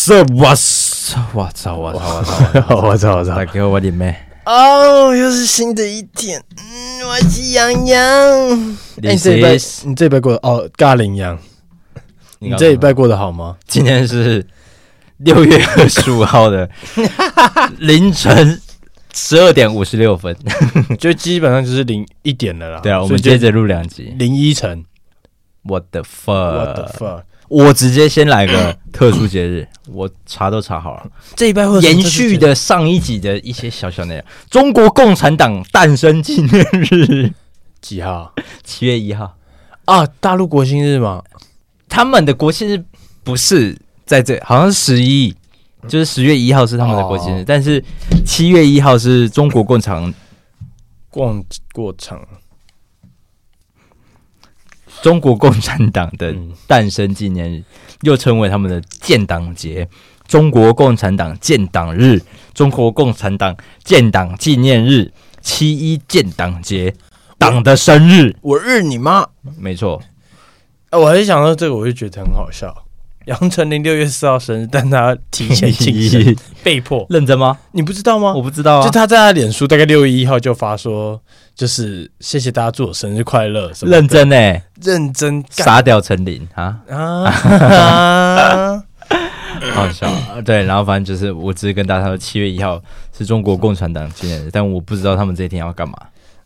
What's up? What's up? 我操！我操！我操！我操！我操！来给我我的妹！哦，又是新的一天。嗯，我是洋洋。你这礼拜，你这礼拜过得哦，尬羚羊。你这礼拜过得好吗？今天是六月二十五号的 凌晨十二点五十六分，就基本上就是零一点了啦。对啊，我们接着录两集。零一层。What the fuck？What the fuck？我直接先来个特殊节日，我查都查好了。这一拜会延续的上一集的一些小小内容。中国共产党诞生纪念日几号？七月一号啊，大陆国庆日吗？他们的国庆日不是在这，好像是十一，就是十月一号是他们的国庆日，哦、但是七月一号是中国共产共过场。中国共产党的诞生纪念日，又称为他们的建党节、中国共产党建党日、中国共产党建党纪念日、七一建党节、党的生日。我日你妈！没错，啊，我还是想到这个，我就觉得很好笑。杨丞琳六月四号生日，但他提前庆生，被迫认真吗？你不知道吗？我不知道啊。就他在他脸书大概六月一号就发说，就是谢谢大家祝我生日快乐。认真哎，认真傻屌陈琳啊啊！好笑啊！对，然后反正就是，我只是跟大家说，七月一号是中国共产党纪念日，但我不知道他们这一天要干嘛。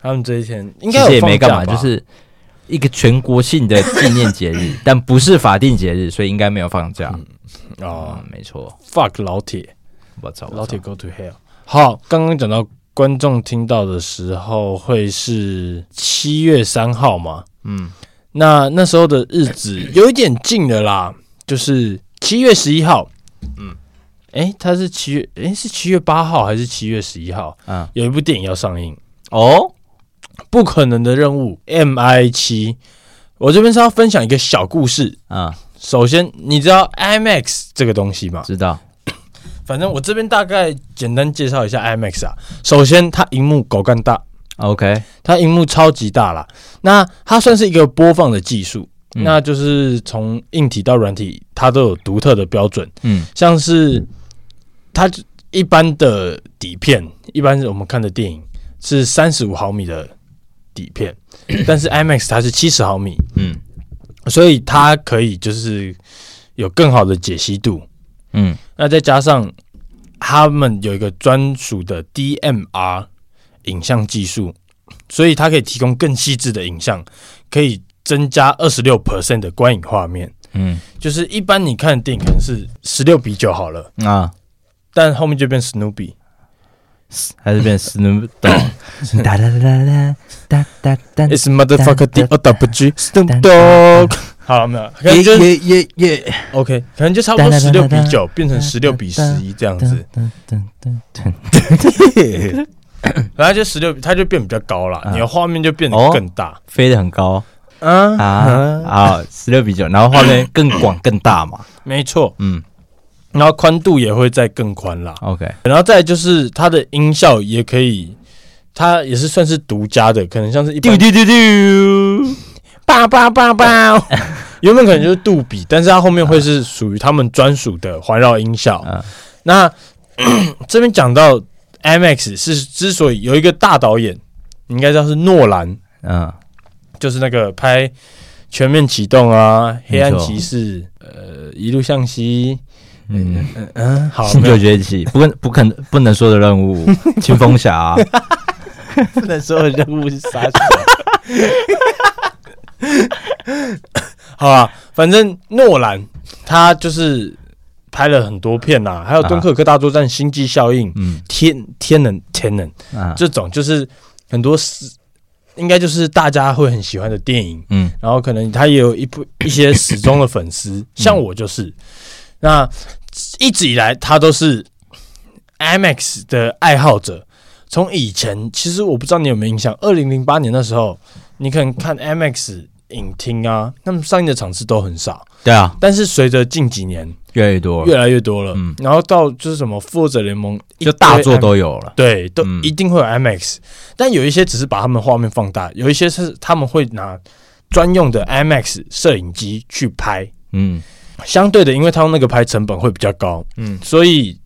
他们这一天应该也没干嘛，就是。一个全国性的纪念节日，但不是法定节日，所以应该没有放假。嗯、哦、嗯，没错。Fuck 老铁，我操，老铁 Go to hell。好，刚刚讲到观众听到的时候会是七月三号嘛？嗯，那那时候的日子 有一点近的啦，就是七月十一号。嗯，哎，他是七月，哎，是七月八号还是七月十一号？啊，有一部电影要上映哦。不可能的任务 MI 七，我这边是要分享一个小故事啊。首先，你知道 IMAX 这个东西吗？知道。反正我这边大概简单介绍一下 IMAX 啊。首先，它荧幕狗干大，OK，它荧幕超级大啦。那它算是一个播放的技术，嗯、那就是从硬体到软体，它都有独特的标准。嗯，像是它一般的底片，一般是我们看的电影是三十五毫米的。底片，但是 IMAX 它是七十毫米，嗯，所以它可以就是有更好的解析度，嗯，那再加上他们有一个专属的 DMR 影像技术，所以它可以提供更细致的影像，可以增加二十六 percent 的观影画面，嗯，就是一般你看的电影可能是十六比九好了啊，但后面就变 Snoopy。还是变 Snoop Dogg，哒哒哒哒哒哒哒，It's motherfucker D O W G Snoop Dogg。好了没有？可能就耶耶耶，OK，可能就差不多十六比九变成十六比十一这样子。然后 就十六，它就变比较高了，你的画面就变得更大，飞得很高。啊啊好，十六比九，然后画面更广更大嘛？没错，嗯。然后宽度也会再更宽啦。OK，然后再就是它的音效也可以，它也是算是独家的，可能像是一丢丢丢丢，叭叭叭叭，原本可能就是杜比，但是它后面会是属于他们专属的环绕音效。啊、那 这边讲到 IMAX 是之所以有一个大导演，你应该知道是诺兰，嗯、啊，就是那个拍《全面启动》啊，《黑暗骑士》呃，《一路向西》。嗯。嗯嗯，好，新九崛起，不不可能不能说的任务，青风侠，不能说的任务是啥？好啊，反正诺兰他就是拍了很多片呐，还有《敦刻尔克大作战》《星际效应》嗯，天天能天能这种就是很多是应该就是大家会很喜欢的电影，嗯，然后可能他也有一部一些始终的粉丝，像我就是。那一直以来，他都是 IMAX 的爱好者。从以前，其实我不知道你有没有印象，二零零八年的时候，你可能看 IMAX 影厅啊，他们上映的场次都很少。对啊，但是随着近几年越来越多，越来越多了。嗯，然后到就是什么复仇者联盟，就大作都有了。对，都一定会有 IMAX，但有一些只是把他们画面放大，有一些是他们会拿专用的 IMAX 摄影机去拍。嗯。相对的，因为他用那个拍成本会比较高，嗯，所以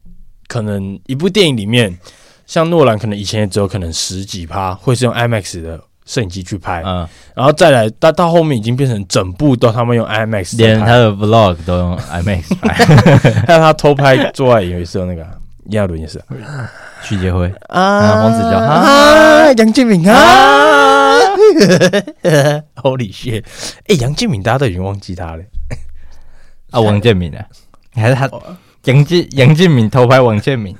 可能一部电影里面，像诺兰可能以前也只有可能十几趴会是用 IMAX 的摄影机去拍，嗯，然后再来到到后面已经变成整部都他们用 IMAX，连他的 Vlog 都用 IMAX 拍，还有他偷拍做爱也是用那个炎亚伦也是，徐杰辉啊，黄子佼。啊，杨建敏啊，Holy shit！哎，杨建敏大家都已经忘记他了。啊，王建明啊，还是他杨建杨建敏偷拍王建民，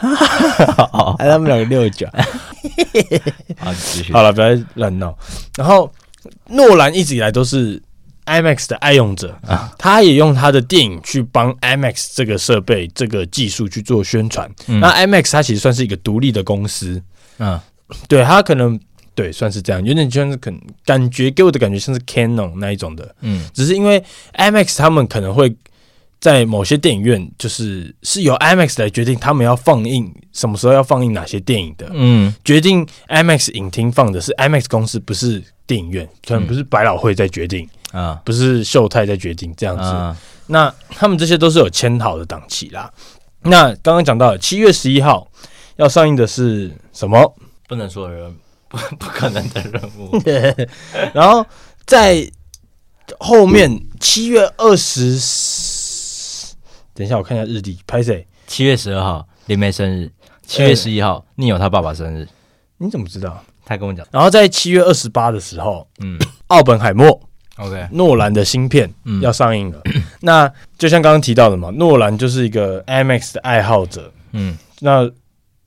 还是他们两个六九。好，继续。好了，不要乱闹。然后诺兰一直以来都是 IMAX 的爱用者啊，他也用他的电影去帮 IMAX 这个设备、这个技术去做宣传。那 IMAX 它其实算是一个独立的公司，嗯，对，它可能。对，算是这样，有点像是可能感觉给我的感觉像是 Canon 那一种的，嗯，只是因为 IMAX 他们可能会在某些电影院，就是是由 IMAX 来决定他们要放映什么时候要放映哪些电影的，嗯，决定 IMAX 影厅放的是 IMAX 公司，不是电影院，可能不是百老汇在决定啊，不是秀泰在决定这样子，啊、那他们这些都是有签好的档期啦。那刚刚讲到七月十一号要上映的是什么？不能说的人。不 不可能的任务。对，然后在后面七月二十，等一下我看一下日历，拍谁？七月十二号林妹生日，七月十一号你有他爸爸生日，你怎么知道？他跟我讲。然后在七月二十八的时候，嗯，奥本海默，OK，诺兰的新片要上映了。那就像刚刚提到的嘛，诺兰就是一个 IMAX 的爱好者，嗯，那。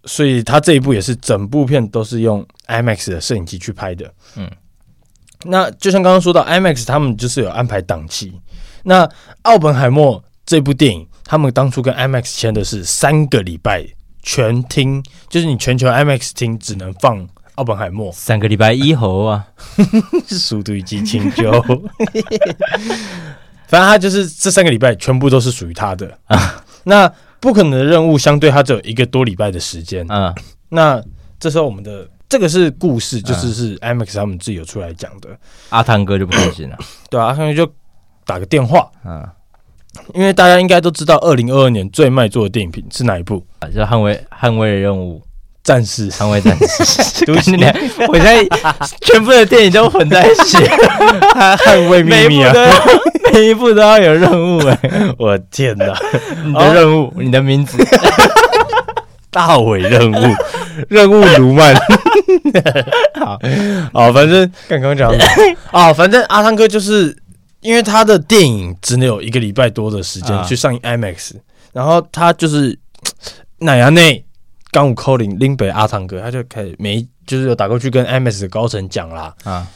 所以他这一部也是整部片都是用 IMAX 的摄影机去拍的。嗯，那就像刚刚说到 IMAX，他们就是有安排档期。那奥本海默这部电影，他们当初跟 IMAX 签的是三个礼拜全厅，就是你全球 IMAX 厅只能放奥本海默三个礼拜以后啊，速度与激情就，反正他就是这三个礼拜全部都是属于他的啊。那不可能的任务，相对他只有一个多礼拜的时间。啊，那这时候我们的这个是故事，就是是 IMAX 他们自己有出来讲的。阿汤哥就不开心了，对啊，阿汤哥就打个电话。嗯，因为大家应该都知道，二零二二年最卖座的电影品是哪一部？啊，就捍卫捍卫任务战士，捍卫战士。对不起，我现在全部的电影都混在一起，捍卫秘密啊。每一部都要 有任务哎、欸！我天哪！你的任务，哦、你的名字，大伟任务，任务卢曼。好，好，反正刚刚讲的啊，反正阿汤哥就是因为他的电影只能有一个礼拜多的时间去上映 IMAX，、啊、然后他就是奶牙内刚武扣零林北阿汤哥，他就开始没就是有打过去跟 IMAX 的高层讲啦啊。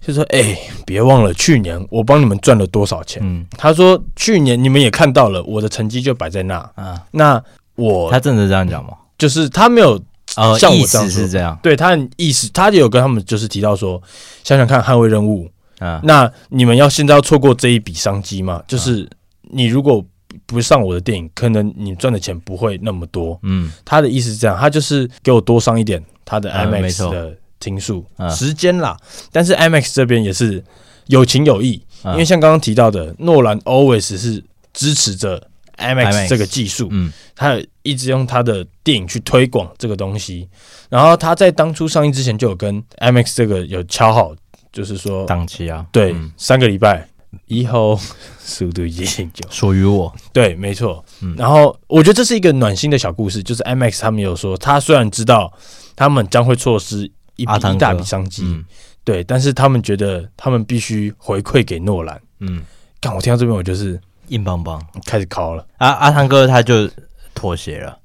就说：“哎、欸，别忘了去年我帮你们赚了多少钱。嗯”他说：“去年你们也看到了，我的成绩就摆在那。啊，那我他真的这样讲吗？就是他没有像我这样说，意思是这样。对他的意思，他就有跟他们就是提到说，想想看，捍卫任务啊，那你们要现在要错过这一笔商机吗？就是你如果不上我的电影，可能你赚的钱不会那么多。嗯，他的意思是这样，他就是给我多上一点他的 IMAX 的。听数时间啦，但是 IMAX 这边也是有情有义，因为像刚刚提到的，诺兰 always 是支持着 IMAX 这个技术，嗯，他一直用他的电影去推广这个东西，然后他在当初上映之前就有跟 IMAX 这个有敲好，就是说档期啊，对，三个礼拜以后 速度与激情就属于我，对，没错，嗯。然后我觉得这是一个暖心的小故事，就是 IMAX 他们有说，他虽然知道他们将会错失。一笔一大笔商机，嗯、对，但是他们觉得他们必须回馈给诺兰。嗯，看我听到这边，我就是硬邦邦。开始考了。阿阿汤哥他就妥协了，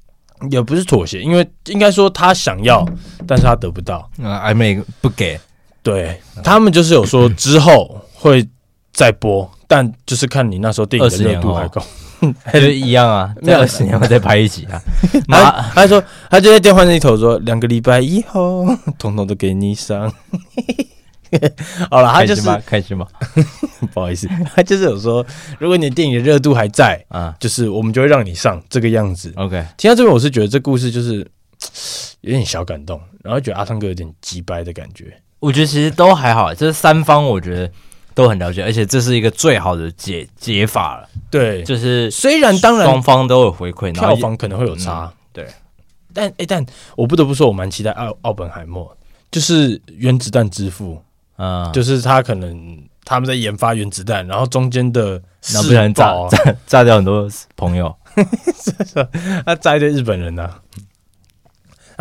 也不是妥协，因为应该说他想要，但是他得不到。啊，艾美不给，对他们就是有说之后会再播，但就是看你那时候电影的热度还够。就一样啊，这二十年后再拍一集啊。他他说，他就在电话那一头说，两个礼拜以后，统统都给你上。好了，他就是开心吗？不好意思，他就是有说，如果你的电影的热度还在啊，就是我们就会让你上这个样子。OK，听到这边，我是觉得这故事就是 有点小感动，然后觉得阿汤哥有点鸡掰的感觉。我觉得其实都还好，这三方我觉得都很了解，而且这是一个最好的解解法了。对，就是虽然当然双方都有回馈，票房可能会有差，嗯、对。但哎、欸，但我不得不说，我蛮期待奥奥本海默，就是原子弹之父，嗯，就是他可能他们在研发原子弹，然后中间的然后不然炸炸炸掉很多朋友，他炸一堆日本人呢、啊，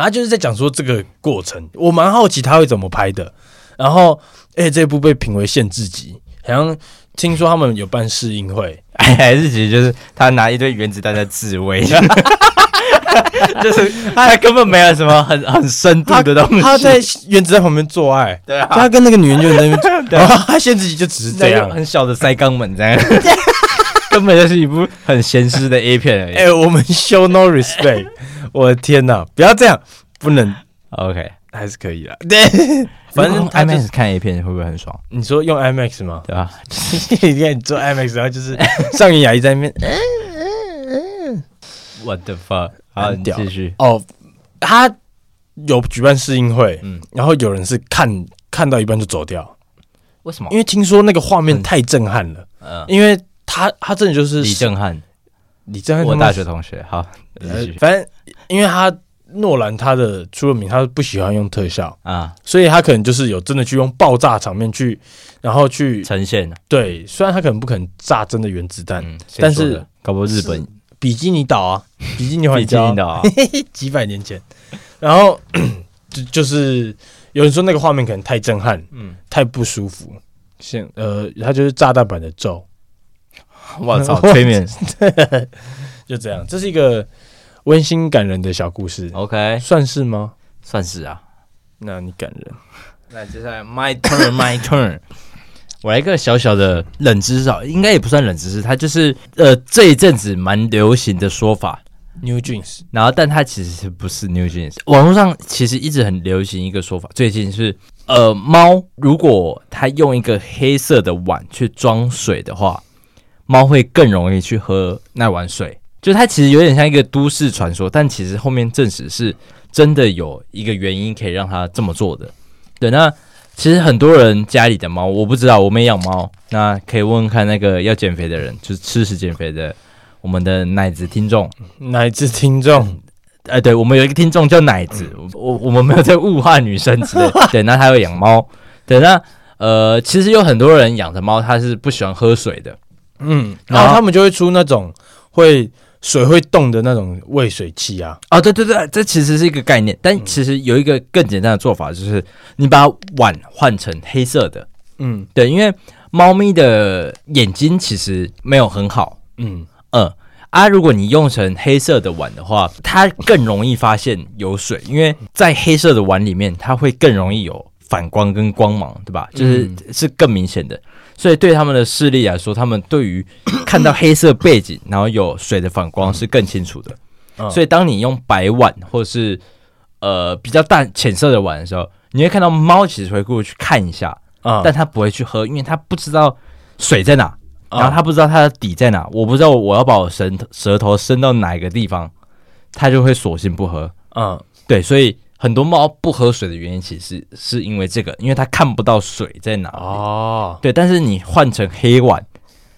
然后就是在讲说这个过程，我蛮好奇他会怎么拍的。然后，哎、欸，这部被评为限制级，好像听说他们有办试映会，还是其实就是他拿一堆原子弹在自慰。就是他根本没有什么很很深度的东西，他在原子弹旁边做爱，对啊，他跟那个女人就在那边，然后他限制级就只是这样，很小的塞肛门这样，根本就是一部很咸湿的 A 片而已。哎、欸，我们 show no respect，我的天哪，不要这样，不能，OK，还是可以的。对，反正 IMAX 看 A 片会不会很爽？你说用 IMAX 吗？对吧？你看你做 IMAX，然后就是上元雅一在那边。What the fuck？好，你继续哦。他有举办试映会，嗯，然后有人是看看到一半就走掉，为什么？因为听说那个画面太震撼了，嗯，因为他他真的就是李震撼，李震撼，我大学同学。好，反正因为他诺兰他的出了名，他不喜欢用特效啊，所以他可能就是有真的去用爆炸场面去，然后去呈现。对，虽然他可能不可能炸真的原子弹，但是搞不好日本。比基尼岛啊，比基尼环礁，比基尼岛啊，几百年前，然后 就就是有人说那个画面可能太震撼，嗯，太不舒服，现呃，他就是炸弹版的咒，我操，催眠，就这样，这是一个温馨感人的小故事，OK，算是吗？算是啊，那你感人，那接下来 my turn，my turn。我来一个小小的冷知识，应该也不算冷知识，它就是呃这一阵子蛮流行的说法，New Jeans，然后但它其实不是 New Jeans。网络上其实一直很流行一个说法，最近是呃猫如果它用一个黑色的碗去装水的话，猫会更容易去喝那碗水。就它其实有点像一个都市传说，但其实后面证实是真的有一个原因可以让它这么做的。对，那。其实很多人家里的猫，我不知道，我没养猫，那可以问问看那个要减肥的人，就是吃食减肥的，我们的奶子听众，奶子听众，哎，对，我们有一个听众叫奶子，我我们没有在物化女生之类，对，那他有养猫，对，那呃，其实有很多人养的猫，它是不喜欢喝水的，嗯，然后他们就会出那种会。水会动的那种喂水器啊！哦，对对对，这其实是一个概念，但其实有一个更简单的做法，就是你把碗换成黑色的。嗯，对，因为猫咪的眼睛其实没有很好。嗯嗯啊，如果你用成黑色的碗的话，它更容易发现有水，因为在黑色的碗里面，它会更容易有反光跟光芒，对吧？就是是更明显的。所以对他们的视力来说，他们对于 看到黑色背景，然后有水的反光是更清楚的。嗯、所以当你用白碗或是呃比较淡浅色的碗的时候，你会看到猫其实会过去看一下，嗯、但它不会去喝，因为它不知道水在哪，然后它不知道它的底在哪。我不知道我要把我舌舌头伸到哪个地方，它就会索性不喝。嗯，对，所以。很多猫不喝水的原因，其实是因为这个，因为它看不到水在哪里。哦，对，但是你换成黑碗，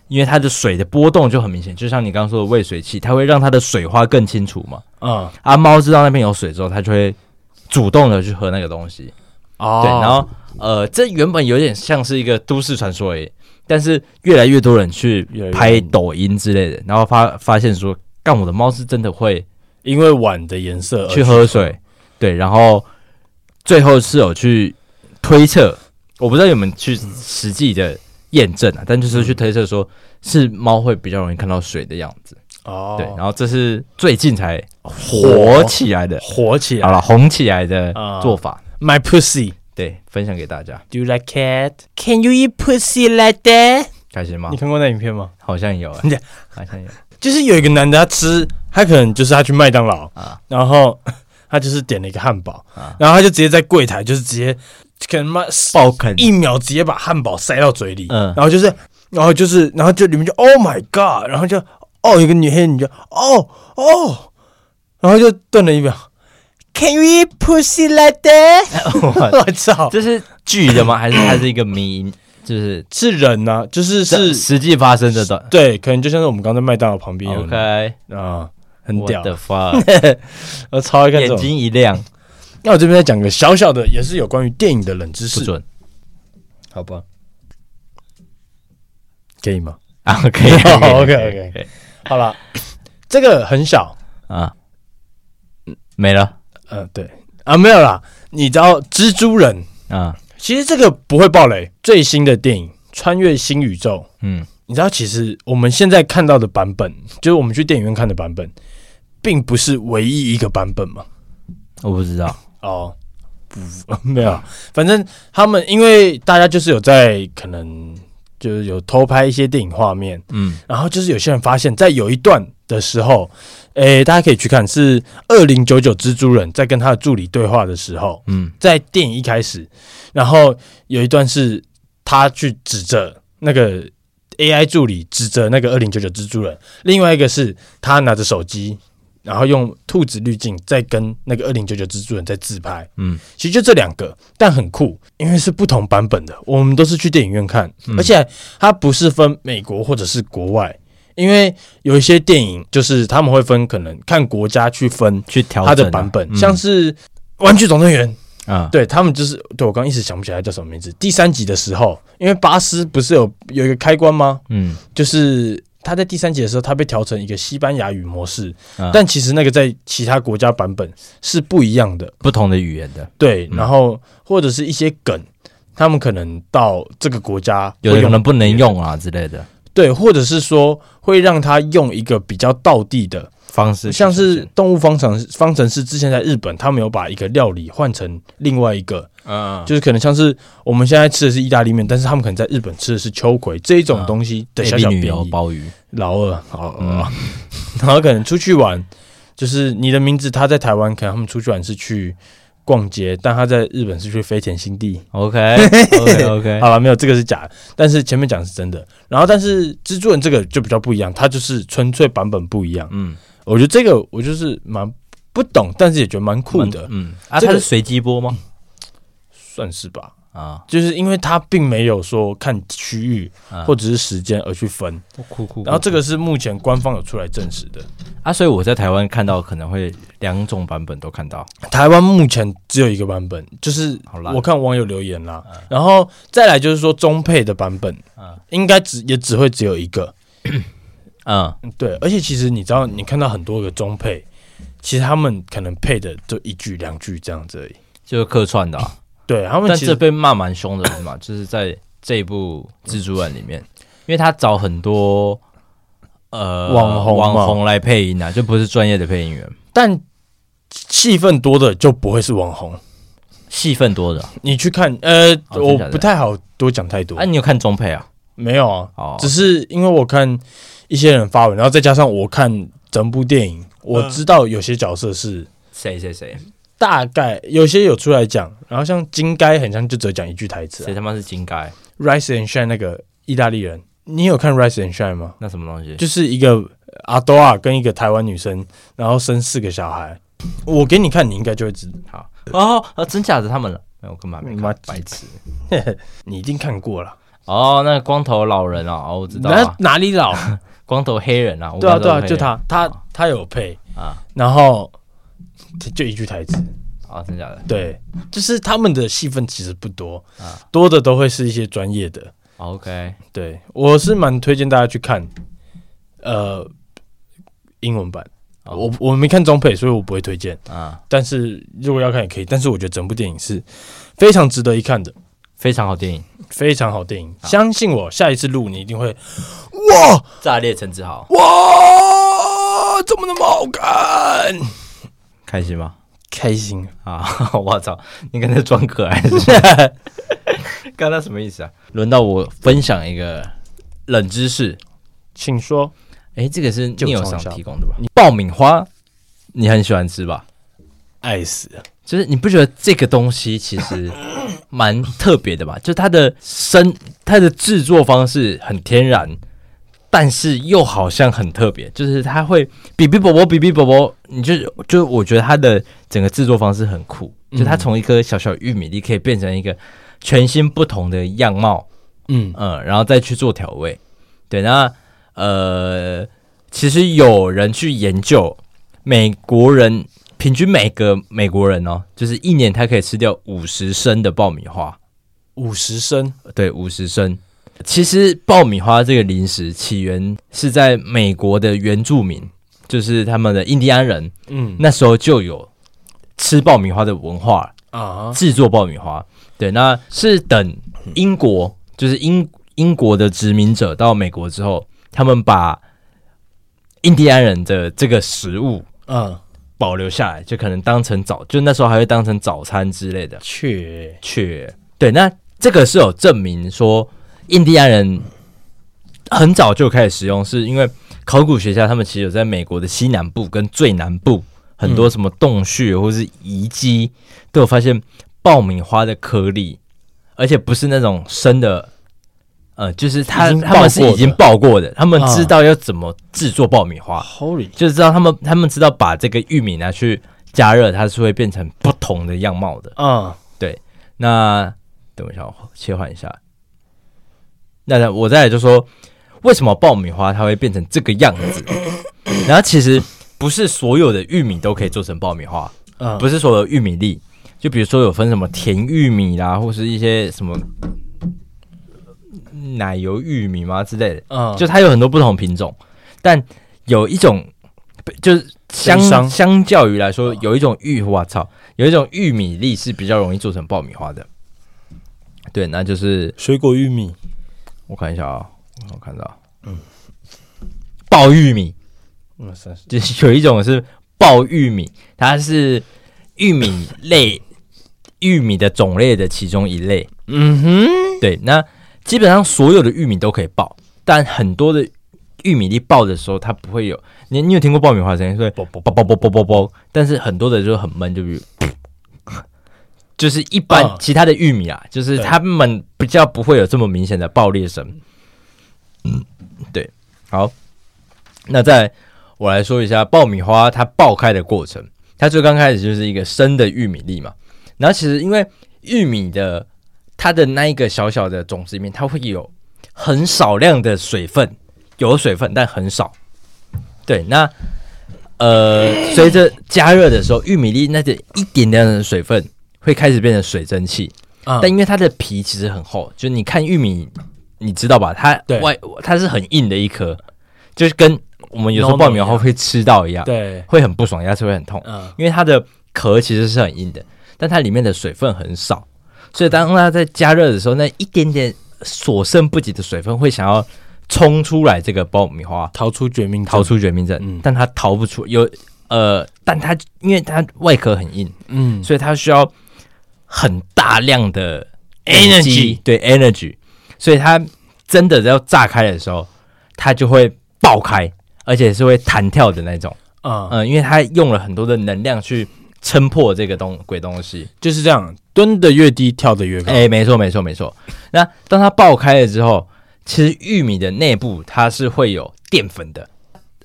因为它的水的波动就很明显，就像你刚刚说的喂水器，它会让它的水花更清楚嘛。嗯，啊，猫知道那边有水之后，它就会主动的去喝那个东西。哦，对，然后呃，这原本有点像是一个都市传说而已，但是越来越多人去拍抖音之类的，然后发发现说，干我的猫是真的会因为碗的颜色去喝水。对，然后最后是有去推测，我不知道有没有去实际的验证啊，但就是去推测说是猫会比较容易看到水的样子哦。对，然后这是最近才火起来的，火起来好了，红起来的做法。My pussy，对，分享给大家。Do you like cat? Can you eat pussy like that? 开心吗？你看过那影片吗？好像有，好像有，就是有一个男的他吃，他可能就是他去麦当劳啊，然后。他就是点了一个汉堡，啊、然后他就直接在柜台，就是直接可能妈爆啃，一秒直接把汉堡塞到嘴里，嗯，然后就是，然后就是，然后就里面就 Oh my God，然后就哦，有个女黑女就哦哦，然后就顿了一秒，Can you eat pussy like that？我操，这是剧的吗？还是还是一个迷因？就是是人啊，就是是实际发生的的，对，可能就像是我们刚才麦当劳旁边，OK。啊，很屌的 fuck，我超爱看，眼睛一亮。那我这边再讲个小小的，也是有关于电影的冷知识，好吧？可以吗？啊，可以，OK，OK，好了，这个很小。啊，没了，呃，对。啊，没有啦。你知道蜘蛛人。啊？其实这个不会爆雷。最新的电影《穿越新宇宙》，嗯，你知道，其实我们现在看到的版本，就是我们去电影院看的版本，并不是唯一一个版本吗？我不知道。哦，不，没有，反正他们因为大家就是有在可能就是有偷拍一些电影画面，嗯，然后就是有些人发现，在有一段的时候，诶、欸，大家可以去看，是二零九九蜘蛛人在跟他的助理对话的时候，嗯，在电影一开始，然后有一段是他去指着那个 AI 助理指着那个二零九九蜘蛛人，另外一个是他拿着手机。然后用兔子滤镜再跟那个二零九九蜘蛛人在自拍，嗯，其实就这两个，但很酷，因为是不同版本的。我们都是去电影院看，嗯、而且它不是分美国或者是国外，因为有一些电影就是他们会分，可能看国家去分去调它的版本，像是《玩具总动员》啊，对他们就是对我刚刚一时想不起来叫什么名字。第三集的时候，因为巴斯不是有有一个开关吗？嗯，就是。他在第三集的时候，他被调成一个西班牙语模式，嗯、但其实那个在其他国家版本是不一样的，不同的语言的。对，然后或者是一些梗，他们可能到这个国家有的可能不能用啊之类的。对，或者是说会让他用一个比较道地的方式，像是动物方程方程式之前在日本，他们有把一个料理换成另外一个。嗯，就是可能像是我们现在吃的是意大利面，但是他们可能在日本吃的是秋葵这一种东西的小小便宜。鲍鱼，老二，好，嗯，然后可能出去玩，就是你的名字，他在台湾可能他们出去玩是去逛街，但他在日本是去飞田新地。OK，OK，OK，好了，没有这个是假的，但是前面讲的是真的。然后，但是蜘蛛人这个就比较不一样，它就是纯粹版本不一样。嗯，我觉得这个我就是蛮不懂，但是也觉得蛮酷的。嗯，啊，它是随机播吗？算是吧，啊，就是因为它并没有说看区域或者是时间而去分，然后这个是目前官方有出来证实的。啊，所以我在台湾看到可能会两种版本都看到。台湾目前只有一个版本，就是我看网友留言啦，然后再来就是说中配的版本，应该只也只会只有一个，嗯，对，而且其实你知道，你看到很多个中配，其实他们可能配的就一句两句这样子而已，就是客串的。对，他们但这被骂蛮凶的是嘛，就是在这一部蜘蛛人里面，因为他找很多呃网红网红来配音啊，就不是专业的配音员，但戏份多的就不会是网红，戏份多的你去看，呃，哦、我不太好多讲太多。哎、啊，你有看中配啊？没有啊，哦、只是因为我看一些人发文，然后再加上我看整部电影，我知道有些角色是谁谁谁。大概有些有出来讲，然后像金该很像就只讲一句台词，谁他妈是金该？Rise and Shine 那个意大利人，你有看 Rise and Shine 吗？那什么东西？就是一个阿多尔跟一个台湾女生，然后生四个小孩。我给你看，你应该就会知道。好哦，真假的他们了？没有，我根本没看。白痴，你一定看过了。哦，那个光头老人啊，哦，我知道。那哪里老？光头黑人啊？对啊，对啊，就他，他他有配啊，然后。就一句台词啊，真假的？对，就是他们的戏份其实不多啊，多的都会是一些专业的。OK，对，我是蛮推荐大家去看，呃，英文版。我我没看中配，所以我不会推荐啊。但是如果要看也可以，但是我觉得整部电影是非常值得一看的，非常好电影，非常好电影。相信我，下一次录你一定会哇，炸裂陈志豪，哇，怎么那么好看？开心吗？开心啊！我操，你跟他装可爱是？刚刚什么意思啊？轮到我分享一个冷知识，请说。哎，这个是你有想提供的吧？你爆米花，你很喜欢吃吧？爱死了！就是你不觉得这个东西其实蛮特别的吧？就它的生，它的制作方式很天然。但是又好像很特别，就是它会比比啵啵比比啵啵，你就就我觉得它的整个制作方式很酷，就它从一颗小小玉米粒可以变成一个全新不同的样貌嗯嗯，然后再去做调味。对，那呃，其实有人去研究，美国人平均每个美国人哦，就是一年他可以吃掉五十升的爆米花，五十升，对，五十升。其实爆米花这个零食起源是在美国的原住民，就是他们的印第安人，嗯，那时候就有吃爆米花的文化啊，制作爆米花。对，那是等英国，就是英英国的殖民者到美国之后，他们把印第安人的这个食物，嗯，保留下来，就可能当成早，就那时候还会当成早餐之类的。确确，对，那这个是有证明说。印第安人很早就开始使用，是因为考古学家他们其实有在美国的西南部跟最南部很多什么洞穴或是遗迹都有发现爆米花的颗粒，而且不是那种生的，呃，就是他他们是已经爆过的，他们知道要怎么制作爆米花，就是知道他们他们知道把这个玉米拿去加热，它是会变成不同的样貌的。嗯，对。那等一下，我切换一下。那我再来就说，为什么爆米花它会变成这个样子？然后其实不是所有的玉米都可以做成爆米花，嗯，不是所有玉米粒，就比如说有分什么甜玉米啦，或是一些什么奶油玉米吗之类的，嗯，就它有很多不同品种，但有一种就是相相较于来说，有一种玉，我操，有一种玉米粒是比较容易做成爆米花的，对，那就是水果玉米。我看一下啊、哦，我看到，嗯，爆玉米，嗯，是，就是有一种是爆玉米，它是玉米类玉米的种类的其中一类，嗯哼，对，那基本上所有的玉米都可以爆，但很多的玉米粒爆的时候，它不会有你，你有听过爆米花声音？所以爆爆爆爆爆爆爆，但是很多的就很闷，就比如，就是一般其他的玉米啊，就是他们比较不会有这么明显的爆裂声。嗯，对，好，那再我来说一下爆米花它爆开的过程，它最刚开始就是一个生的玉米粒嘛，然后其实因为玉米的。它的那一个小小的种子里面，它会有很少量的水分，有水分但很少。对，那呃，随着加热的时候，玉米粒那点一点点的水分。会开始变成水蒸气，嗯、但因为它的皮其实很厚，就你看玉米，你知道吧？它外它是很硬的一颗，就是跟我们有时候爆米花会吃到一样，对，会很不爽，牙齿会很痛。嗯，因为它的壳其实是很硬的，但它里面的水分很少，所以当它在加热的时候，那一点点所剩不几的水分会想要冲出来，这个爆米花逃出绝命，逃出绝命镇，嗯、但它逃不出。有呃，但它因为它外壳很硬，嗯，所以它需要。很大量的 energy，对 energy，所以它真的要炸开的时候，它就会爆开，而且是会弹跳的那种。嗯嗯，因为它用了很多的能量去撑破这个东鬼东西，就是这样，蹲的越低，跳的越高。哎，没错没错没错。那当它爆开了之后，其实玉米的内部它是会有淀粉的，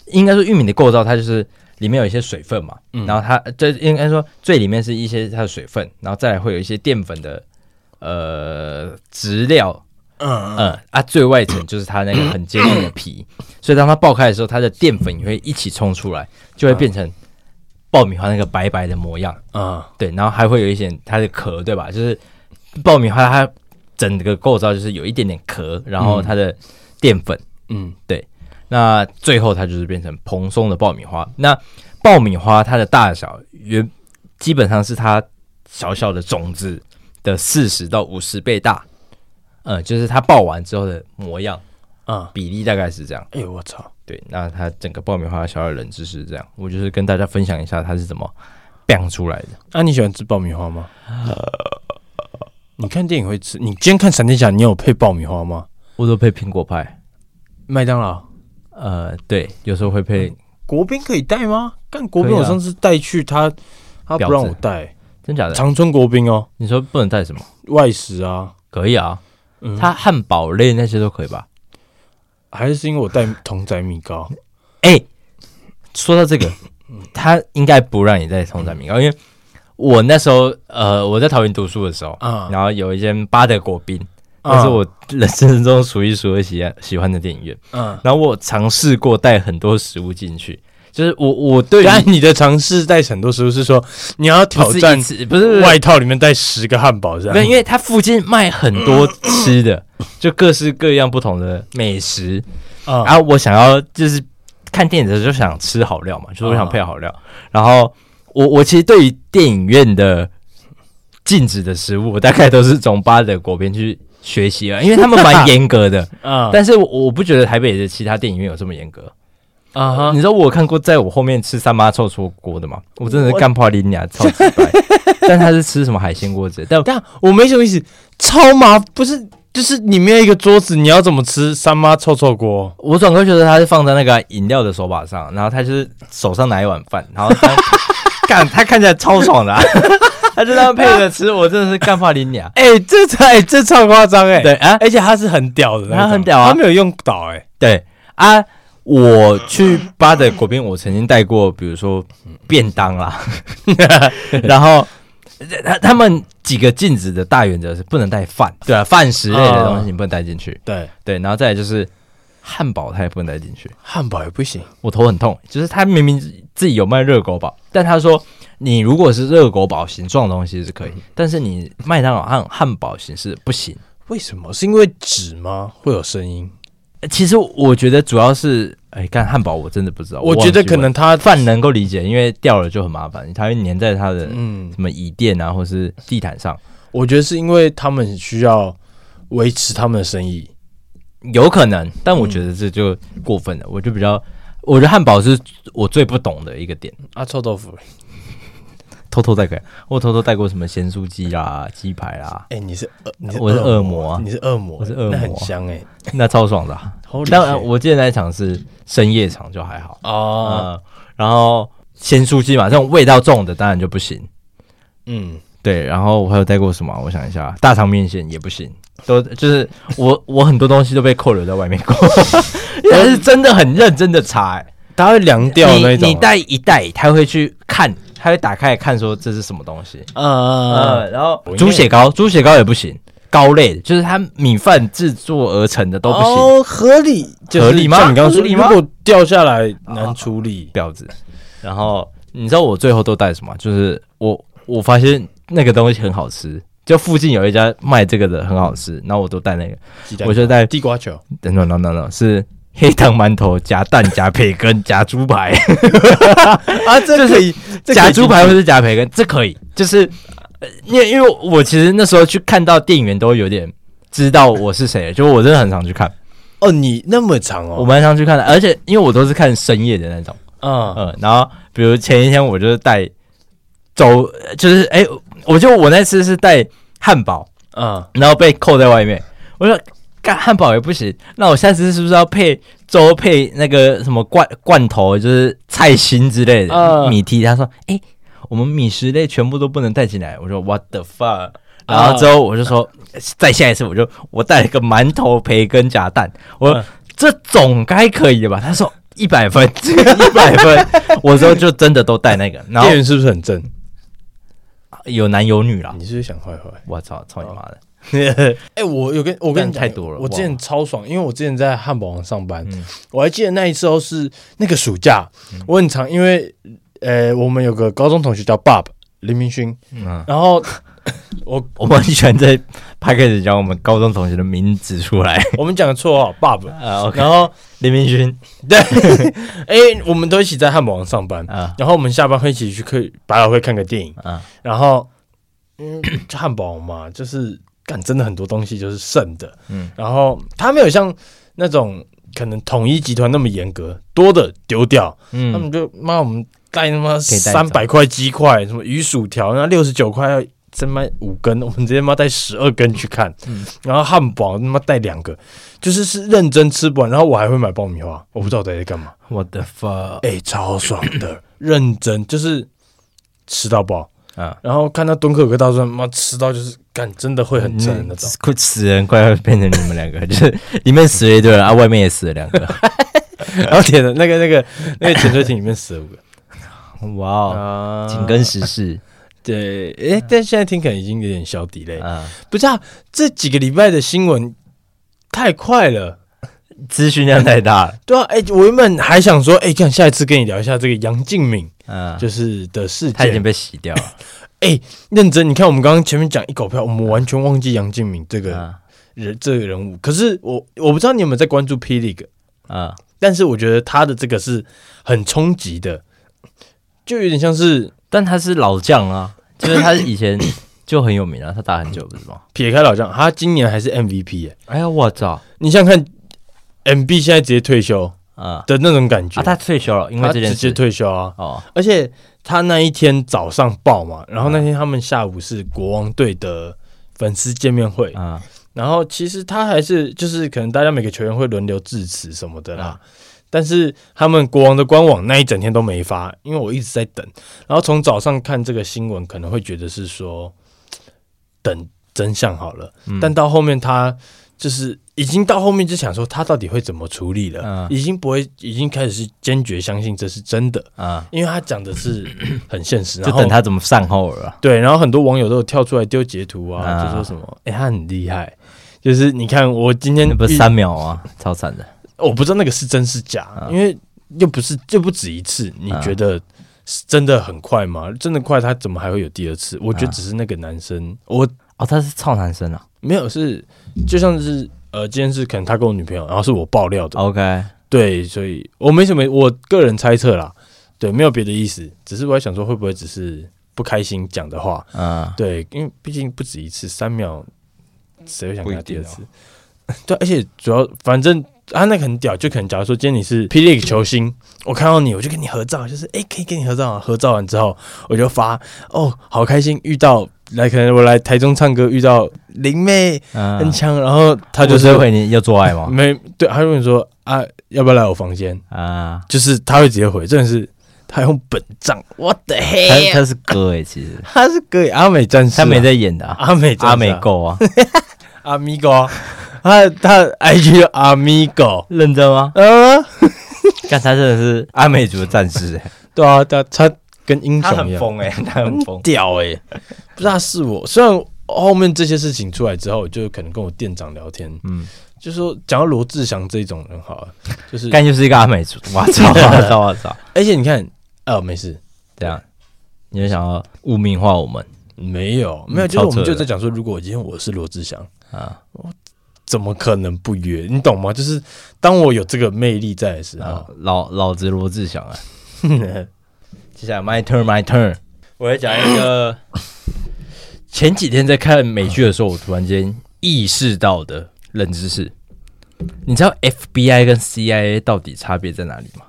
应该说玉米的构造它就是。里面有一些水分嘛，嗯、然后它这应该说最里面是一些它的水分，然后再来会有一些淀粉的呃质料，嗯嗯啊，最外层就是它那个很坚硬的皮，所以当它爆开的时候，它的淀粉也会一起冲出来，就会变成爆米花那个白白的模样，嗯，对，然后还会有一些它的壳，对吧？就是爆米花它整个构造就是有一点点壳，然后它的淀粉，嗯，对。那最后它就是变成蓬松的爆米花。那爆米花它的大小原基本上是它小小的种子的四十到五十倍大，嗯，就是它爆完之后的模样，嗯，比例大概是这样。哎呦我操！对，那它整个爆米花的小小的冷知识是这样，我就是跟大家分享一下它是怎么变出来的。那、啊、你喜欢吃爆米花吗？你看电影会吃？你今天看闪电侠，你有配爆米花吗？我都配苹果派，麦当劳。呃，对，有时候会配。国宾可以带吗？干国宾，我上次带去他，他不让我带，真假的？长春国宾哦，你说不能带什么？外食啊，可以啊，他汉堡类那些都可以吧？还是因为我带童仔米糕？哎，说到这个，他应该不让你带童仔米糕，因为我那时候呃我在桃园读书的时候，然后有一间八德国宾，那是我人生中数一数二喜喜欢的电影院。嗯，然后我尝试过带很多食物进去。就是我，我对你的尝试带很多食物是说你要挑战，不是外套里面带十个汉堡这样？因为它附近卖很多吃的，就各式各样不同的美食啊。然后我想要就是看电影的时候就想吃好料嘛，就是我想配好料。然后我我其实对于电影院的禁止的食物，我大概都是从巴德国边去学习了，因为他们蛮严格的啊。但是我不觉得台北的其他电影院有这么严格。啊哈！你知道我看过在我后面吃三妈臭臭锅的吗？我真的是干破脸呀，超级白。但他是吃什么海鲜锅子？但但我没什么意思，超麻不是，就是里面一个桌子，你要怎么吃三妈臭臭锅？我转过觉得他是放在那个饮料的手把上，然后他就是手上拿一碗饭，然后他 干他看起来超爽的，啊，他就这样配着吃，我真的是干破脸呀！哎，这才这超夸张哎！对啊，而且他是很屌的，他很屌啊，他没有用倒哎，对啊。我去巴德国宾，我曾经带过，比如说便当啦，然后他他们几个禁止的大原则是不能带饭，对啊，饭食类的东西你不能带进去，对。对，然后再来就是汉堡，他也不能带进去，汉堡也不行，我头很痛，就是他明明自己有卖热狗堡，但他说你如果是热狗堡形状的东西是可以，但是你麦当劳汉汉堡形式不行，为什么？是因为纸吗？会有声音？其实我觉得主要是，哎，干汉堡我真的不知道。我觉得可能他饭能够理解，因为掉了就很麻烦，它会粘在它的嗯什么椅垫啊，或是地毯上。我觉得是因为他们需要维持他们的生意，有可能。但我觉得这就过分了。我就比较，我觉得汉堡是我最不懂的一个点啊，臭豆腐。偷偷带过，我偷偷带过什么咸酥鸡啦、鸡排啦。哎，你是恶，我是恶魔啊！你是恶魔，我是恶魔，很香哎，那超爽的。当然，我记得那一场是深夜场，就还好哦。然后咸酥鸡嘛，这种味道重的当然就不行。嗯，对。然后我还有带过什么？我想一下，大肠面线也不行，都就是我我很多东西都被扣留在外面过，但是真的很认真的查，它会凉掉那种。你带一袋，他会去看。他会打开来看，说这是什么东西？嗯嗯嗯。然后猪血糕，猪血糕也不行，糕类的，就是它米饭制作而成的都不行。哦，合理，合理吗？像你刚刚说，如果掉下来难处理，婊子。然后你知道我最后都带什么？就是我我发现那个东西很好吃，就附近有一家卖这个的很好吃，然后我都带那个，我就带地瓜球。等等等等等，是。黑糖馒头夹蛋夹培根夹猪排 啊，这可以夹猪排或是夹培根，这可以。就是因为因为我其实那时候去看到电影院都有点知道我是谁，就我真的很常去看。哦，你那么长哦，我蛮常去看的，而且因为我都是看深夜的那种，嗯嗯。然后比如前一天我就是带走，就是哎、欸，我就我那次是带汉堡，嗯，然后被扣在外面，我说。干汉堡也不行，那我下次是不是要配粥配那个什么罐罐头，就是菜心之类的、uh, 米梯？他说：“哎、欸，我们米食类全部都不能带进来。”我说：“What the fuck？” 然后之后我就说：“ uh, 再下一次，我就我带了个馒头培根夹蛋。”我说：“ uh, 这总该可以的吧？”他说：“一百分，一百分。”我说：“就真的都带那个。”然后店员是不是很正？有男有女啦。你是不是想坏坏？我操，操你妈的！哎、欸，我有跟我跟你太多了。我之前超爽，因为我之前在汉堡王上班，嗯、我还记得那一次哦，是那个暑假，嗯、我很常，因为呃，我们有个高中同学叫 Bob 林明勋，嗯、然后 我我们很喜欢在拍开始讲我们高中同学的名字出来，我们讲的绰号 Bob 啊，okay, 然后林明勋，对，哎、欸，我们都一起在汉堡王上班啊，然后我们下班会一起去看百老汇看个电影啊，然后嗯，汉堡王嘛，就是。但真的很多东西就是剩的，嗯，然后他没有像那种可能统一集团那么严格，多的丢掉，嗯，他们就妈我们带他妈三百块鸡块，什么鱼薯条，然后六十九块要再买五根，我们直接妈带十二根去看，嗯，然后汉堡他妈带两个，就是是认真吃不完，然后我还会买爆米花，我不知道我在干嘛，我的 fuck，哎，超爽的，认真就是吃到饱。啊，然后看到敦刻尔克大蒜妈吃到就是干，真的会很真 那种，会死人，快要变成你们两个，就是里面死了一堆人啊，外面也死了两个，然后铁的那个那个那个潜水艇里面死了五个，哇哦，紧跟时事，对，哎、欸，但现在听可能已经有点小底了。啊，不知道这几个礼拜的新闻太快了，资讯量太大。了。对啊，哎、欸，我原本还想说，哎、欸，看下一次跟你聊一下这个杨敬敏，啊，就是的事件，他已经被洗掉了。哎、欸，认真，你看我们刚刚前面讲一狗票，我们完全忘记杨敬敏这个人，啊、这个人物。可是我我不知道你有没有在关注 P League 啊，但是我觉得他的这个是很冲击的。就有点像是，但他是老将啊，就是他以前 就很有名啊，他打很久不是吗？撇开老将，他今年还是 MVP 哎、欸！哎呀，我操！你想想看，MB 现在直接退休啊的那种感觉啊，他退休了，因为这件事直接退休啊。哦，而且他那一天早上报嘛，然后那天他们下午是国王队的粉丝见面会啊，然后其实他还是就是可能大家每个球员会轮流致辞什么的啦。啊但是他们国王的官网那一整天都没发，因为我一直在等。然后从早上看这个新闻，可能会觉得是说等真相好了。嗯、但到后面他就是已经到后面就想说他到底会怎么处理了，嗯、已经不会，已经开始是坚决相信这是真的啊，因为他讲的是 很现实，就等他怎么善后了。对，然后很多网友都有跳出来丢截图啊，啊就说什么，哎、欸，他很厉害，就是你看我今天不是三秒啊，超惨的。我不知道那个是真是假，因为又不是就不止一次。你觉得是真的很快吗？真的快，他怎么还会有第二次？我觉得只是那个男生，我哦，他是臭男生啊，没有是就像是呃，今天是可能他跟我女朋友，然后是我爆料的。OK，对，所以我没什么，我个人猜测啦，对，没有别的意思，只是我在想说会不会只是不开心讲的话，嗯，对，因为毕竟不止一次，三秒谁会想看第二次？对，而且主要反正。啊，那个很屌，就可能假如说今天你是霹雳球星，我看到你，我就跟你合照，就是哎、欸，可以跟你合照啊。合照完之后，我就发哦，好开心，遇到来，可能我来台中唱歌遇到林妹，很强、啊，然后他就是会你要做爱吗？没，对，他就会说啊，要不要来我房间啊？就是他会直接回，真的是他用本账，我的嘿，他是哥哎，其实他是哥，阿美战士，他没在演的、啊，阿美阿美够啊，阿 米哥。他他 IG 阿米狗认真吗？嗯，看他真的是阿美族的战士。哎，对啊，他他跟英雄一样，疯哎，他很疯。屌哎，不知道是我。虽然后面这些事情出来之后，就可能跟我店长聊天，嗯，就说讲到罗志祥这种人好了，就是干就是一个阿美族，我操 我操我操！而且你看，哦，没事，这样？你就想要污名化我们？没有没有，就是我们就在讲说，如果今天我是罗志祥啊，我。怎么可能不约？你懂吗？就是当我有这个魅力在的时候，老老子罗志祥啊！接下来 my turn my turn，我来讲一个 前几天在看美剧的时候，我突然间意识到的冷知识。你知道 FBI 跟 CIA 到底差别在哪里吗？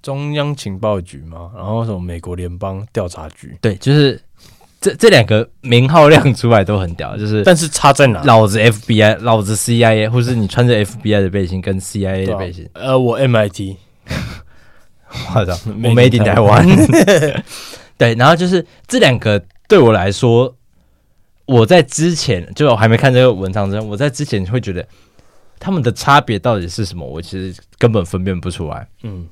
中央情报局吗？然后什么美国联邦调查局？对，就是。这这两个名号亮出来都很屌，就是但是差在哪？老子 FBI，老子 CIA，或是你穿着 FBI 的背心跟 CIA 的背心。啊、呃，我 MIT，我操，我 Made in Taiwan。对，然后就是这两个对我来说，我在之前就我还没看这个文章之前，我在之前会觉得他们的差别到底是什么？我其实根本分辨不出来。嗯，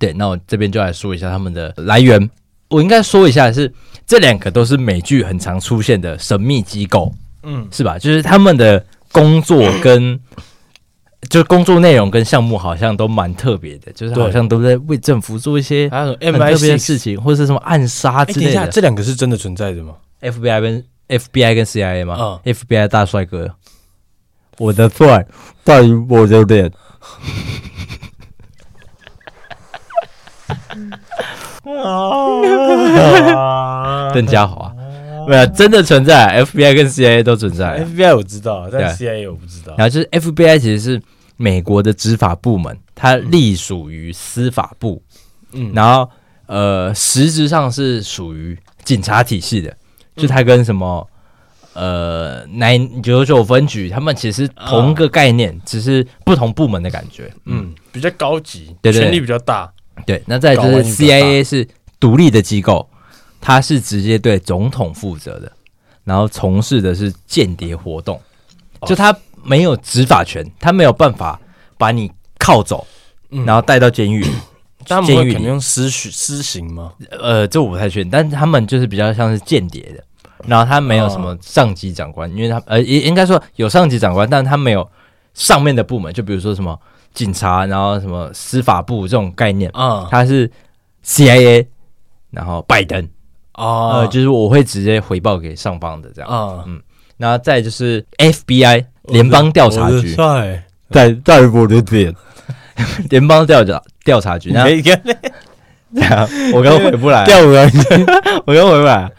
对，那我这边就来说一下他们的来源。我应该说一下，是这两个都是美剧很常出现的神秘机构，嗯，是吧？就是他们的工作 跟，就是工作内容跟项目好像都蛮特别的，就是好像都在为政府做一些很特别的事情，或者是什么暗杀之类的。这两个是真的存在的吗？FBI 跟 FBI 跟 CIA 吗？嗯，FBI 大帅哥，我的帅大于我的脸。啊，邓家华，没有真的存在，FBI 跟 CIA 都存在。FBI 我知道，但 CIA 我不知道。然后就是 FBI 其实是美国的执法部门，它隶属于司法部，嗯，然后呃，实质上是属于警察体系的，就它跟什么呃，南九九分局，他们其实同一个概念，只是不同部门的感觉，嗯，比较高级，对，权力比较大。对，那再就是 CIA 是独立的机构，它是直接对总统负责的，然后从事的是间谍活动，就他没有执法权，他没有办法把你铐走，然后带到监狱，他们会肯定用私刑私刑吗？呃，这我不太确定，但他们就是比较像是间谍的。然后他没有什么上级长官，因为他呃，应应该说有上级长官，但他没有上面的部门，就比如说什么警察，然后什么司法部这种概念啊。他是 CIA，然后拜登。啊，呃，就是我会直接回报给上方的这样。啊，嗯。然后再就是 FBI 联邦调查局，在在我的点，联邦调查调查局。然后这样，我刚回不来，调 我刚回不来。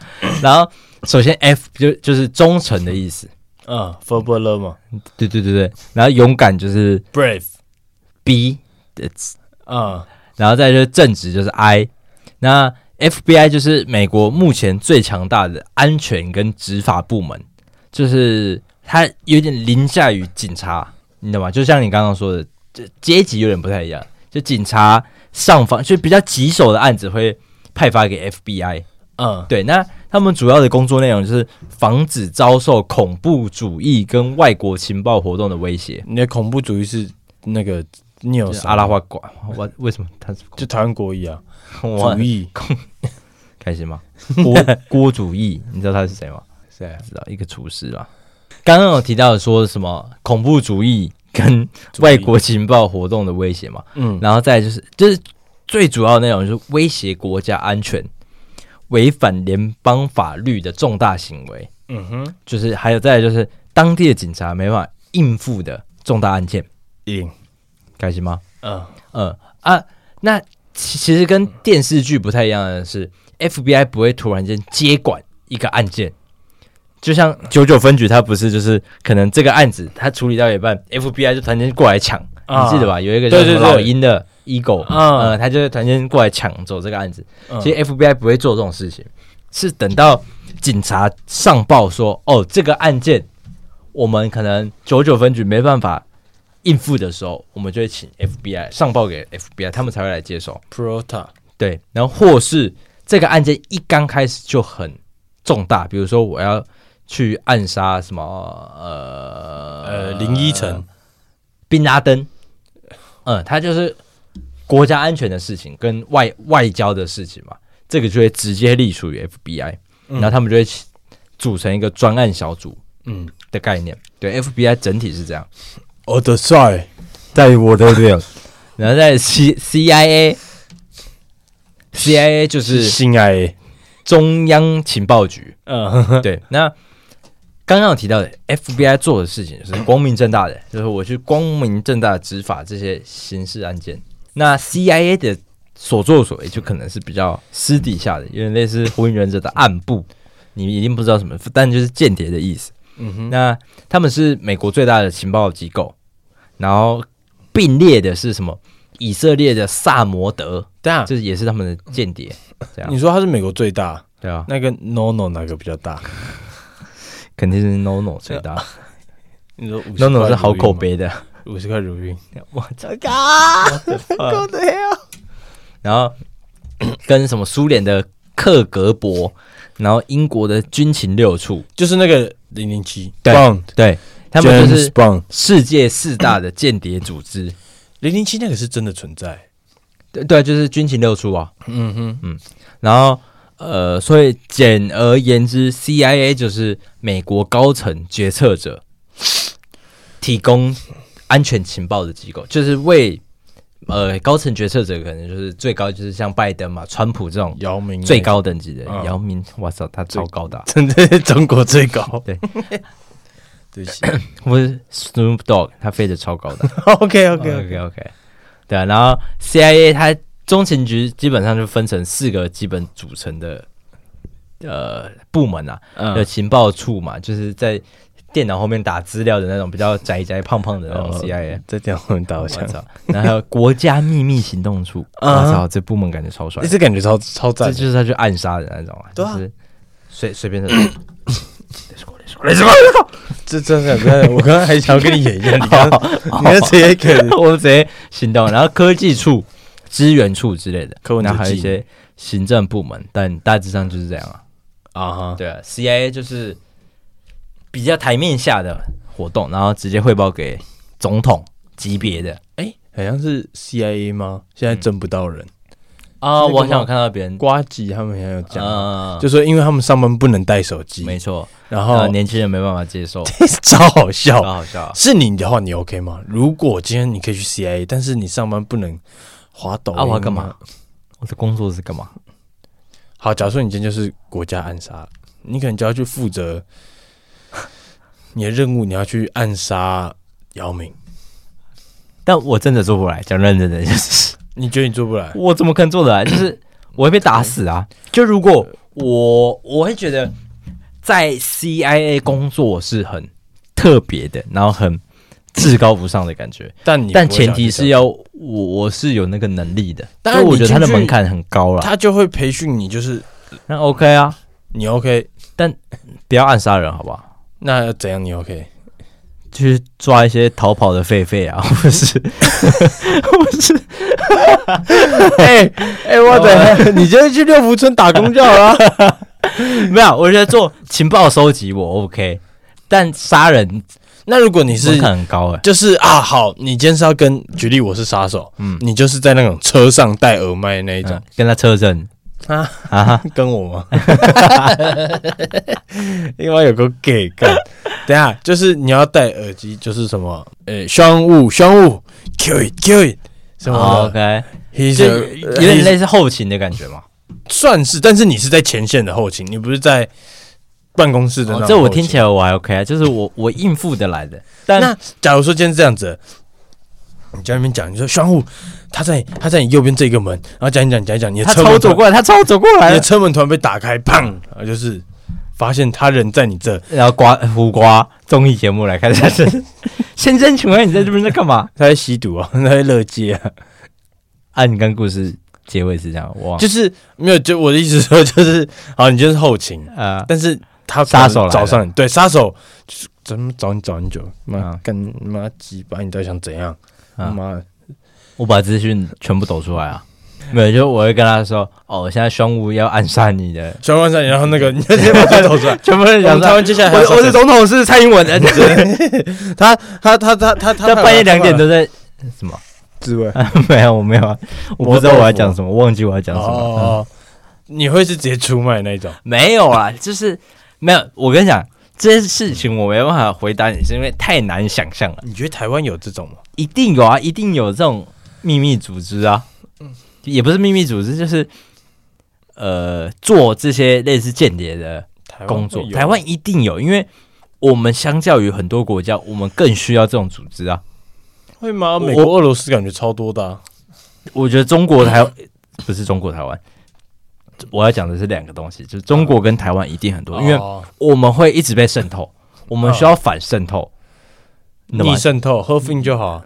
然后首先 F 就就是忠诚的意思，嗯，for love 嘛，对对对对。然后勇敢就是 brave，B，嗯，然后再就是正直就是 I。那 FBI 就是美国目前最强大的安全跟执法部门。就是它有点凌驾于警察，你知道吗？就像你刚刚说的，这阶级有点不太一样。就警察上方就比较棘手的案子会派发给 FBI，嗯，对。那他们主要的工作内容就是防止遭受恐怖主义跟外国情报活动的威胁。你的恐怖主义是那个你有阿拉花管？我为什么他是就台湾国语啊？主义 开心吗？郭郭主义，你知道他是谁吗？谁，知道一个厨师啊。刚刚有提到说什么恐怖主义跟外国情报活动的威胁嘛？嗯，然后再就是就是最主要的内容就是威胁国家安全、违反联邦法律的重大行为。嗯哼，就是还有再就是当地的警察没办法应付的重大案件。嗯，开心吗？嗯嗯啊，那其其实跟电视剧不太一样的是，FBI 不会突然间接管一个案件。就像九九分局，他不是就是可能这个案子他处理到一半，FBI 就突然间过来抢，你记得吧？有一个叫老鹰的 Eagle，呃，他就突然间过来抢走这个案子。其实 FBI 不会做这种事情，是等到警察上报说，哦，这个案件我们可能九九分局没办法应付的时候，我们就会请 FBI 上报给 FBI，他们才会来接手。Prota 对，然后或是这个案件一刚开始就很重大，比如说我要。去暗杀什么？呃呃，林依晨、宾拉登，嗯，他就是国家安全的事情跟外外交的事情嘛，这个就会直接隶属于 FBI，嗯，然后他们就会组成一个专案小组，嗯的概念。对，FBI 整体是这样。我的帅，在我的这边，然后在 C CIA，CIA 就是新 IA 中央情报局。嗯，对，那。刚刚有提到的 FBI 做的事情是光明正大的，就是我去光明正大的执法这些刑事案件。那 CIA 的所作所为就可能是比较私底下的，有点类似火影忍者的暗部，你一定不知道什么，但就是间谍的意思。嗯哼，那他们是美国最大的情报机构，然后并列的是什么？以色列的萨摩德，对啊，这也是他们的间谍。这样，你说他是美国最大，对啊，那个 No No 哪个比较大？肯定是 NONO 最大。你说 NONO 是好口碑的，五十块如意。我操！够的呀。然后 跟什么苏联的克格勃，然后英国的军情六处，就是那个零零七。对对，他们就是世界四大的间谍组织。零零七那个是真的存在。对对，就是军情六处啊。嗯哼嗯。然后。呃，所以简而言之，CIA 就是美国高层决策者提供安全情报的机构，就是为呃高层决策者可能就是最高就是像拜登嘛、川普这种姚明最高等级的姚明，我操，他超高的，真的中国最高。对，对不起，我是 Snoop Dogg，他飞得超高的。OK OK OK OK，对啊，然后 CIA 他。中情局基本上就分成四个基本组成的呃部门啊，有、嗯、情报处嘛，就是在电脑后面打资料的那种比较宅宅胖胖的那种 CIA，、哦、在电脑后面打我想操，然后还有国家秘密行动处，我操，这部门感觉超帅，这感觉超超赞，这就是他去暗杀的那种啊，就是随随便的。这真的，我刚刚还想要跟你演一下，你看，你看直接可以，我直接行动，然后科技处。资源处之类的，然后还有一些行政部门，但大致上就是这样啊。啊哈，对啊，CIA 就是比较台面下的活动，然后直接汇报给总统级别的。哎，好像是 CIA 吗？现在征不到人。嗯啊，我好像有看到别人瓜吉他们好像有讲，就说因为他们上班不能带手机，没错，然后年轻人没办法接受，超好笑，超好笑。是你的话，你 OK 吗？如果今天你可以去 CIA，但是你上班不能滑抖音，我要干嘛？我的工作是干嘛？好，假如说你今天就是国家暗杀，你可能就要去负责你的任务，你要去暗杀姚明，但我真的做不来，讲认真的就是。你觉得你做不来？我怎么可能做得来？就是我会被打死啊！就如果我，我会觉得在 CIA 工作是很特别的，然后很至高无上的感觉。但你但前提是要我我是有那个能力的。但我觉得他的门槛很高了，他就会培训你，就是那 OK 啊，你 OK，但不要暗杀人，好不好？那要怎样你 OK？去抓一些逃跑的狒狒啊，或是，或是，哎哎，我的，你就去六福村打工就好了。没有，我觉得做情报收集我 OK，但杀人，那如果你是很高哎，就是啊，好，你今天是要跟举例，我是杀手，嗯，你就是在那种车上戴耳麦那一种，跟他车震。啊啊，跟我吗？另外有个 gay 干，等下就是你要戴耳机，就是什么呃，商务商务，kill it kill it，什么？OK，就有点类似后勤的感觉吗？算是，但是你是在前线的后勤，你不是在办公室的。这我听起来我还 OK 啊，就是我我应付得来的。但那假如说今天这样子。你在那边讲，你说商务，他在他在你右边这个门，然后讲一讲讲一讲，你的车门走过来，他超走过来，你的车门突然被打开，砰，然后就是发现他人在你这，然后刮胡瓜综艺节目来看，他 是先生，请问你在这边在干嘛？他在吸毒啊，他在乐街啊。按你刚故事结尾是这样，哇，就是没有，就我的意思说，就是好，你就是后勤啊，但是他杀手找上你，对，杀手就是怎么找你找很久，妈跟妈鸡巴，你到底想怎样？妈、的！我把资讯全部抖出来啊！没有，就我会跟他说：“哦，现在双武要暗杀你的，双武暗杀你。”然后那个，你先把资讯抖出来，全部人讲。台湾接下来，我我的总统是蔡英文的。他他他他他他半夜两点都在什么？自慰？没有，我没有啊，我不知道我要讲什么，忘记我要讲什么。哦，你会是直接出卖那种？没有啊，就是没有。我跟你讲。这些事情我没办法回答你，是因为太难想象了。你觉得台湾有这种吗？一定有啊，一定有这种秘密组织啊。嗯，也不是秘密组织，就是呃，做这些类似间谍的工作。台湾一定有，因为我们相较于很多国家，我们更需要这种组织啊。会吗？美国、俄罗斯感觉超多的啊。我觉得中国台 不是中国台湾。我要讲的是两个东西，就是中国跟台湾一定很多，因为我们会一直被渗透，我们需要反渗透，逆渗透，喝冰就好。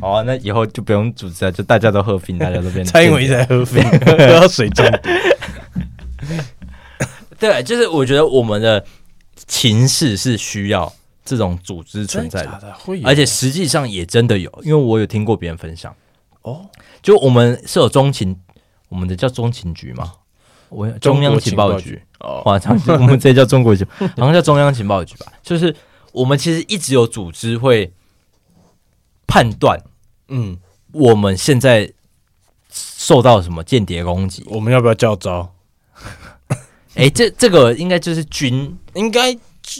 好啊，那以后就不用组织了，就大家都喝冰，大家都变。蔡英文一直在喝冰，喝到水中毒。对，就是我觉得我们的情势是需要这种组织存在的，而且实际上也真的有，因为我有听过别人分享。哦，就我们是有中情。我们的叫中情局嘛？我中央情报局。哦，哇，我们这叫中国情，好像叫中央情报局吧。就是我们其实一直有组织会判断，嗯，我们现在受到什么间谍攻击，我们要不要叫招？哎、欸，这这个应该就是军，应该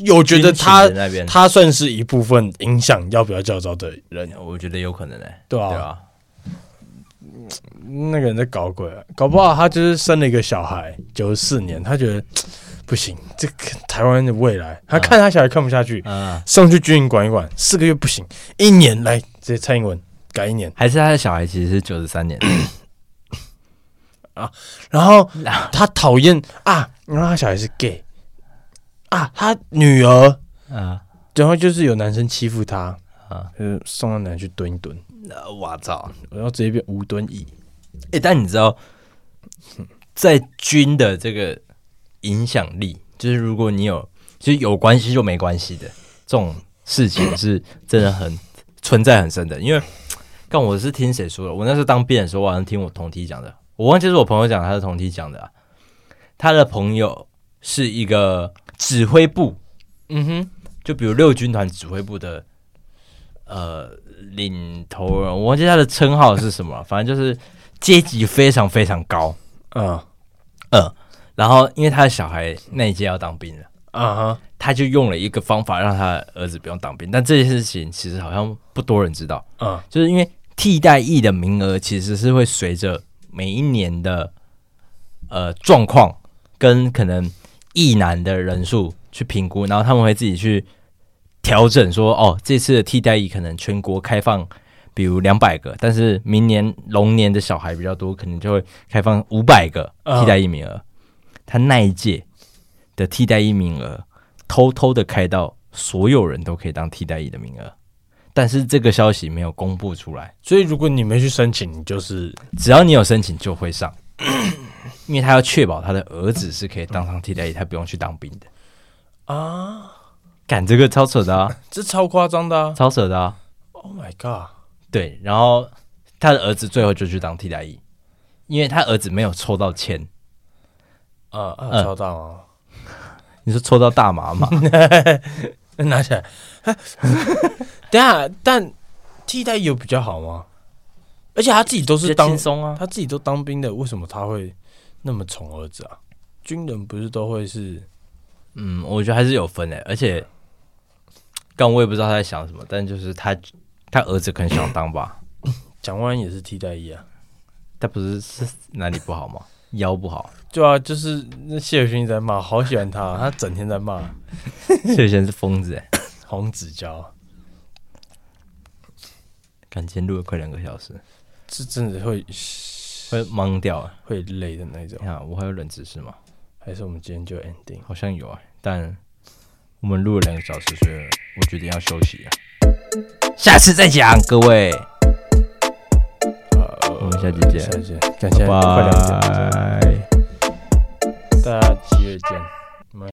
有觉得他他算是一部分影响要不要叫招的人，我觉得有可能哎、欸，对啊。对啊那个人在搞鬼啊，搞不好他就是生了一个小孩，九十四年，他觉得不行，这个台湾的未来，他看他小孩看不下去，啊，送去军营管一管，四个月不行，一年来直接蔡英文改一年，还是他的小孩其实是九十三年。啊，然后他讨厌啊，然后他小孩是 gay 啊，他女儿啊，然后就是有男生欺负他啊，就送到哪去蹲一蹲。我操！我要直接变吴敦义。哎、欸，但你知道，在军的这个影响力，就是如果你有，其实有关系就没关系的这种事情，是真的很存在很深的。因为，但我是听谁说的？我那时候当兵的时候，我好像听我同梯讲的。我忘记是我朋友讲，他是同梯讲的、啊。他的朋友是一个指挥部，嗯哼，就比如六军团指挥部的。呃领头人，我忘记他的称号是什么，反正就是阶级非常非常高。嗯嗯，然后因为他的小孩那一届要当兵了，啊哈，他就用了一个方法让他的儿子不用当兵，但这件事情其实好像不多人知道。嗯，就是因为替代役的名额其实是会随着每一年的呃状况跟可能役男的人数去评估，然后他们会自己去调整说，哦，这次的替代役可能全国开放。比如两百个，但是明年龙年的小孩比较多，可能就会开放五百个替代役名额。Uh. 他那一届的替代役名额偷偷的开到所有人都可以当替代役的名额，但是这个消息没有公布出来。所以如果你没去申请，你就是只要你有申请就会上，因为他要确保他的儿子是可以当上替代役，他不用去当兵的啊。干、uh. 这个超扯的啊，这超夸张的啊，超扯的啊！Oh my god！对，然后他的儿子最后就去当替代役，因为他儿子没有抽到签，呃，呃抽到吗？你是抽到大麻吗？拿起来，等下，但替代役有比较好吗？而且他自己都是当轻松啊，他自己都当兵的，为什么他会那么宠儿子啊？军人不是都会是？嗯，我觉得还是有分的，而且刚我也不知道他在想什么，但就是他。他儿子可能想当吧，蒋万安也是替代役啊，他不是是哪里不好吗？腰不好，对啊，就是那谢尔勋在骂，好喜欢他，他整天在骂，谢尔勋是疯子哎，黄子佼，感情录了快两个小时，这真的会会懵掉啊，会累的那种。你看我还有冷知识吗？还是我们今天就 ending？好像有啊，但我们录了两个小时，所以我决定要休息。下次再讲，各位。我们下期见。拜拜。大家七月见。